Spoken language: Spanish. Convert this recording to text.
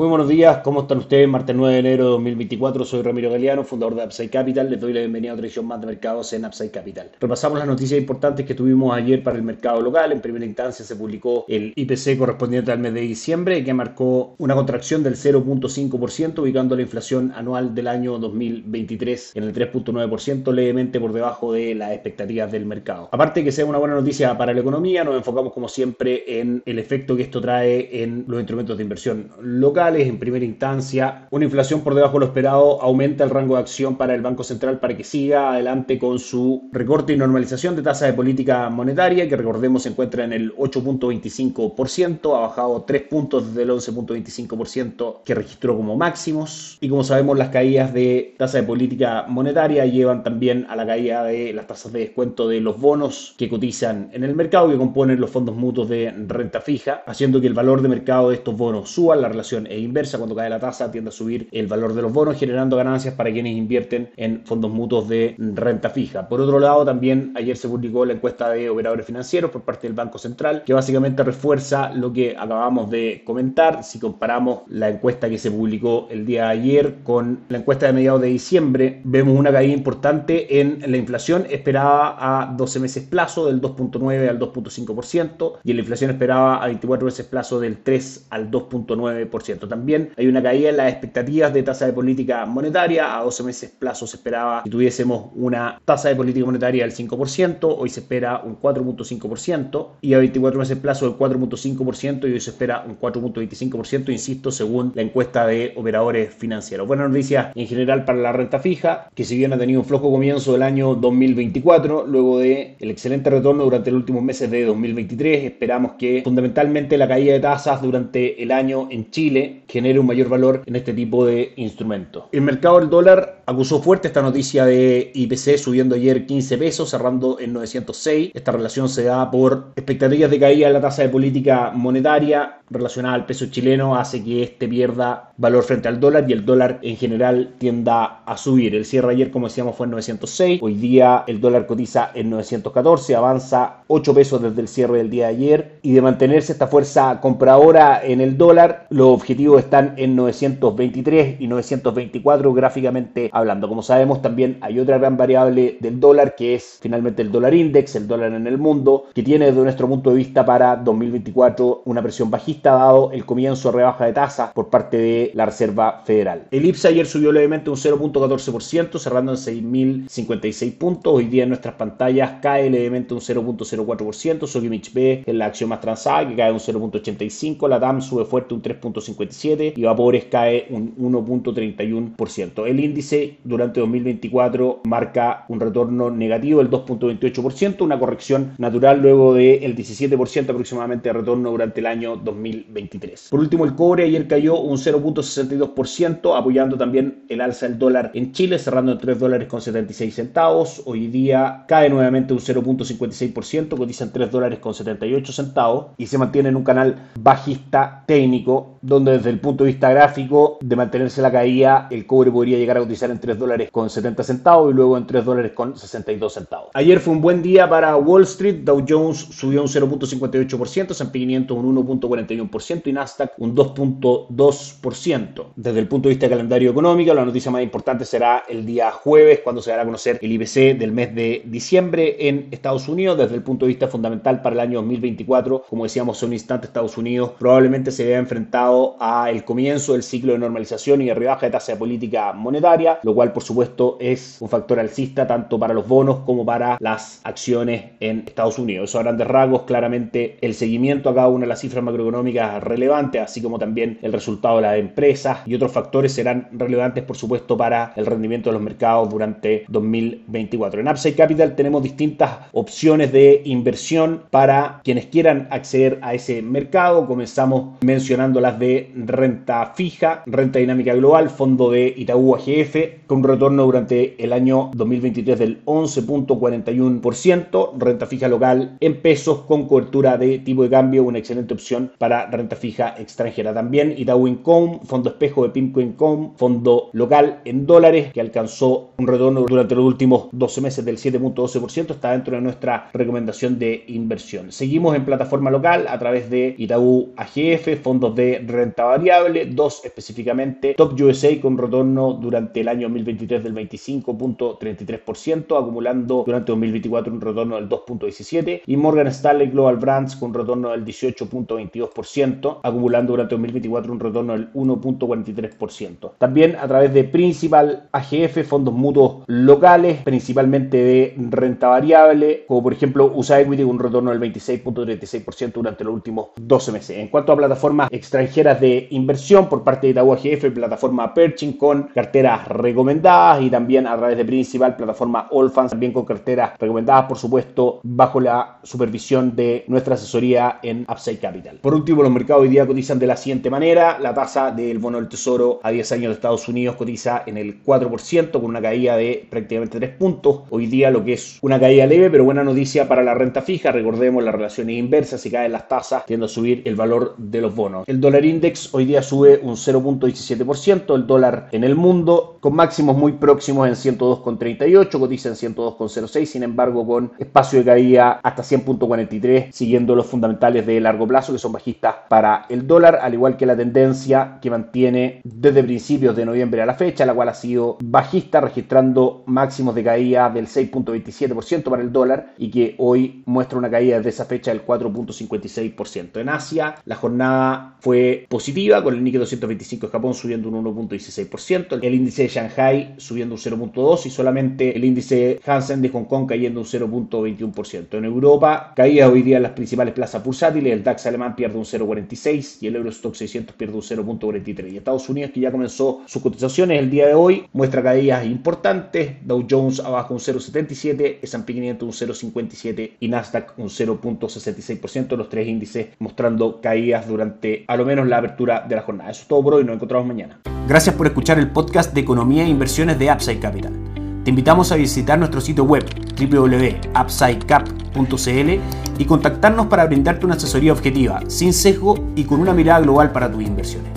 Muy buenos días, ¿cómo están ustedes? Martes 9 de enero de 2024, soy Ramiro Galeano, fundador de Upside Capital. Les doy la bienvenida a otra edición más de mercados en Upside Capital. Repasamos las noticias importantes que tuvimos ayer para el mercado local. En primera instancia se publicó el IPC correspondiente al mes de diciembre, que marcó una contracción del 0.5%, ubicando la inflación anual del año 2023 en el 3.9%, levemente por debajo de las expectativas del mercado. Aparte de que sea una buena noticia para la economía, nos enfocamos como siempre en el efecto que esto trae en los instrumentos de inversión local en primera instancia. Una inflación por debajo de lo esperado aumenta el rango de acción para el Banco Central para que siga adelante con su recorte y normalización de tasa de política monetaria, que recordemos se encuentra en el 8.25%, ha bajado 3 puntos desde el 11.25% que registró como máximos. Y como sabemos, las caídas de tasa de política monetaria llevan también a la caída de las tasas de descuento de los bonos que cotizan en el mercado, que componen los fondos mutuos de renta fija, haciendo que el valor de mercado de estos bonos suba, la relación es inversa, cuando cae la tasa tiende a subir el valor de los bonos, generando ganancias para quienes invierten en fondos mutuos de renta fija. Por otro lado, también ayer se publicó la encuesta de operadores financieros por parte del Banco Central, que básicamente refuerza lo que acabamos de comentar. Si comparamos la encuesta que se publicó el día de ayer con la encuesta de mediados de diciembre, vemos una caída importante en la inflación esperada a 12 meses plazo del 2.9 al 2.5% y en la inflación esperada a 24 meses plazo del 3 al 2.9%. También hay una caída en las expectativas de tasa de política monetaria. A 12 meses plazo se esperaba que tuviésemos una tasa de política monetaria del 5%, hoy se espera un 4.5%, y a 24 meses plazo del 4.5% y hoy se espera un 4.25%, insisto, según la encuesta de operadores financieros. Buena noticia en general para la renta fija, que si bien ha tenido un flojo comienzo del año 2024, luego de el excelente retorno durante los últimos meses de 2023, esperamos que fundamentalmente la caída de tasas durante el año en Chile genere un mayor valor en este tipo de instrumentos. El mercado del dólar acusó fuerte esta noticia de IPC subiendo ayer 15 pesos, cerrando en 906. Esta relación se da por expectativas de caída en la tasa de política monetaria relacionada al peso chileno hace que este pierda valor frente al dólar y el dólar en general tienda a subir. El cierre ayer, como decíamos, fue en 906. Hoy día el dólar cotiza en 914, avanza 8 pesos desde el cierre del día de ayer. Y de mantenerse esta fuerza compradora en el dólar, los objetivos están en 923 y 924 gráficamente hablando. Como sabemos, también hay otra gran variable del dólar que es finalmente el dólar index, el dólar en el mundo, que tiene desde nuestro punto de vista para 2024 una presión bajista dado el comienzo de rebaja de tasas por parte de la Reserva Federal. El IPSA ayer subió levemente un 0.14%, cerrando en 6.056 puntos. Hoy día en nuestras pantallas cae levemente un 0.04%. Sokimich B es la acción más transada, que cae un 0.85%. La DAM sube fuerte un 3.57% y Vapores cae un 1.31%. El índice durante 2024 marca un retorno negativo del 2.28%, una corrección natural luego del 17% aproximadamente de retorno durante el año 2024. Por último, el cobre ayer cayó un 0.62%, apoyando también el alza del dólar en Chile, cerrando en 3 dólares con 76 centavos. Hoy día cae nuevamente un 0.56%, cotiza en 3 dólares con 78 centavos y se mantiene en un canal bajista técnico, donde desde el punto de vista gráfico, de mantenerse la caída, el cobre podría llegar a cotizar en 3 dólares con 70 centavos y luego en 3 dólares con 62 centavos. Ayer fue un buen día para Wall Street, Dow Jones subió un 0.58%, S&P 500 un 1.41% y Nasdaq un 2.2%. Desde el punto de vista de calendario económico, la noticia más importante será el día jueves, cuando se dará a conocer el IPC del mes de diciembre en Estados Unidos. Desde el punto de vista fundamental para el año 2024, como decíamos hace un instante, Estados Unidos probablemente se vea enfrentado a el comienzo del ciclo de normalización y de rebaja de tasa de política monetaria, lo cual por supuesto es un factor alcista tanto para los bonos como para las acciones en Estados Unidos. Eso a grandes rasgos, claramente el seguimiento a cada una de las cifras macroeconómicas relevantes, así como también el resultado de las empresas y otros factores serán relevantes, por supuesto, para el rendimiento de los mercados durante 2024. En Upside Capital tenemos distintas opciones de inversión para quienes quieran acceder a ese mercado. Comenzamos mencionando las de renta fija, renta dinámica global, fondo de Itaú AGF, con retorno durante el año 2023 del 11.41%, renta fija local en pesos con cobertura de tipo de cambio, una excelente opción para renta fija extranjera. También Itaú Income, fondo espejo de Pimco Income, fondo local en dólares que alcanzó un retorno durante los últimos 12 meses del 7.12%, está dentro de nuestra recomendación de inversión. Seguimos en plataforma local a través de Itaú AGF, fondos de renta variable, dos específicamente, Top USA con retorno durante el año 2023 del 25.33%, acumulando durante 2024 un retorno del 2.17% y Morgan Stanley Global Brands con retorno del 18.22%, acumulando durante 2024 un retorno del 1.43%. También a través de Principal AGF, fondos mutuos locales, principalmente de renta variable, como por ejemplo USA Equity con un retorno del 26.36% durante los últimos 12 meses. En cuanto a plataformas extranjeras de inversión por parte de Itaú AGF, plataforma Perching con carteras recomendadas y también a través de Principal, plataforma Allfans, también con carteras recomendadas, por supuesto, bajo la supervisión de nuestra asesoría en Upside Capital. Por último, los mercados hoy día cotizan de la siguiente manera. La tasa del bono del tesoro a 10 años de Estados Unidos cotiza en el 4% con una caída de prácticamente 3 puntos. Hoy día lo que es una caída leve, pero buena noticia para la renta fija. Recordemos las relaciones inversas, si caen las tasas, tiende a subir el valor de los bonos. El dólar index hoy día sube un 0.17%, el dólar en el mundo con máximos muy próximos en 102,38, cotiza en 102,06, sin embargo con espacio de caída hasta 100.43, siguiendo los fundamentales de largo plazo que son bajistas para el dólar, al igual que la tendencia que mantiene desde principios de noviembre a la fecha, la cual ha sido bajista, registrando máximos de caída del 6.27% para el dólar y que hoy muestra una caída desde esa fecha del 4.56%. En Asia, la jornada fue positiva, con el Nikkei 225 de Japón subiendo un 1.16%, el índice de Shanghai subiendo un 0.2% y solamente el índice Hansen de Hong Kong cayendo un 0.21%. En Europa, caía hoy día en las principales plazas bursátiles, el DAX alemán pierde un 0.46 y el Eurostock 600 pierde un 0.43. Y Estados Unidos, que ya comenzó sus cotizaciones el día de hoy, muestra caídas importantes, Dow Jones abajo un 0.77, S&P 500 un 0.57 y Nasdaq un 0.66%, los tres índices mostrando caídas durante a lo menos la apertura de la jornada. Eso es todo por hoy, nos encontramos mañana. Gracias por escuchar el podcast de Economía e Inversiones de Upside Capital. Te invitamos a visitar nuestro sitio web www.upsidecap.cl y contactarnos para brindarte una asesoría objetiva, sin sesgo y con una mirada global para tus inversiones.